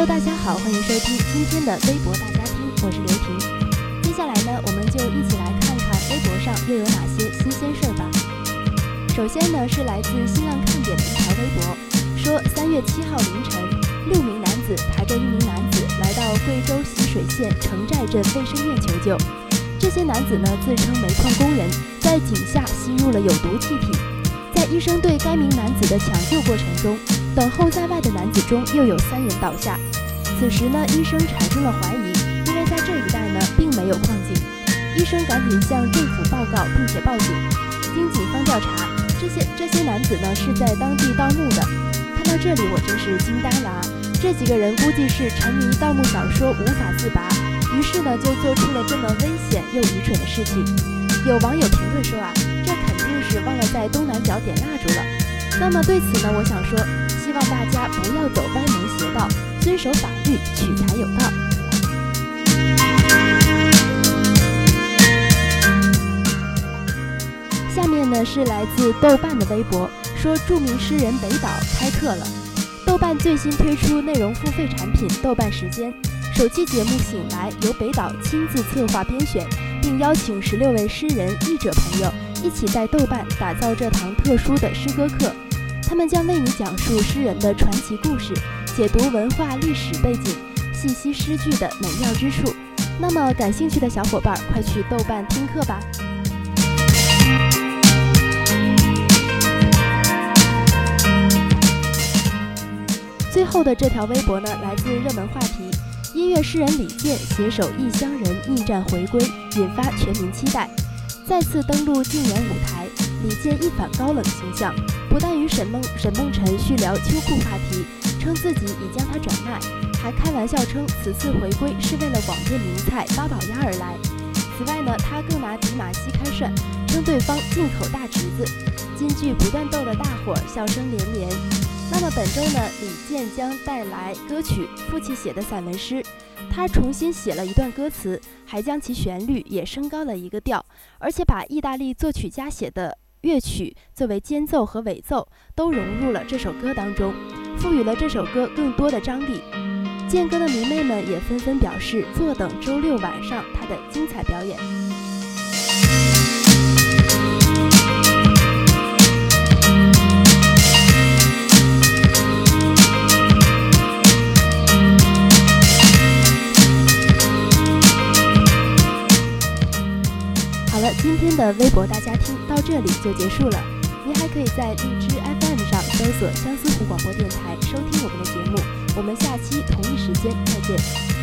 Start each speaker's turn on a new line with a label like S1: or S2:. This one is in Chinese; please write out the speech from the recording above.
S1: Hello，大家好，欢迎收听今天的微博大家庭，我是刘婷。接下来呢，我们就一起来看看微博上又有哪些新鲜事儿吧。首先呢，是来自新浪看点的一条微博，说三月七号凌晨，六名男子抬着一名男子来到贵州习水县城寨镇卫生院求救。这些男子呢自称煤矿工人，在井下吸入了有毒气体。医生对该名男子的抢救过程中，等候在外的男子中又有三人倒下。此时呢，医生产生了怀疑，因为在这一带呢并没有矿井。医生赶紧向政府报告，并且报警。经警方调查，这些这些男子呢是在当地盗墓的。看到这里，我真是惊呆了啊！这几个人估计是沉迷盗墓小说无法自拔，于是呢就做出了这么危险又愚蠢的事情。有网友评论说啊，在东南角点蜡烛了。那么对此呢，我想说，希望大家不要走歪门邪道，遵守法律，取财有道。下面呢是来自豆瓣的微博，说著名诗人北岛开课了。豆瓣最新推出内容付费产品豆瓣时间，首期节目《醒来》由北岛亲自策划编选，并邀请十六位诗人、译者朋友一起在豆瓣打造这堂特殊的诗歌课。他们将为你讲述诗人的传奇故事，解读文化历史背景，细析诗句的美妙之处。那么，感兴趣的小伙伴，快去豆瓣听课吧！最后的这条微博呢，来自热门话题：音乐诗人李健携手《异乡人》逆战回归，引发全民期待。再次登陆竞演舞台，李健一反高冷形象，不但与沈梦沈梦辰续聊秋裤话题，称自己已将他转卖，还开玩笑称此次回归是为了广电名菜八宝鸭而来。此外呢，他更拿迪玛希开涮，称对方进口大侄子，金句不断逗得大伙儿笑声连连。那么本周呢，李健将带来歌曲《父亲写的散文诗》，他重新写了一段歌词，还将其旋律也升高了一个调，而且把意大利作曲家写的乐曲作为间奏和尾奏都融入了这首歌当中，赋予了这首歌更多的张力。健哥的迷妹们也纷纷表示坐等周六晚上他的精彩表演。今天的微博大家听到这里就结束了。您还可以在荔枝 FM 上搜索相思湖广播电台收听我们的节目。我们下期同一时间再见。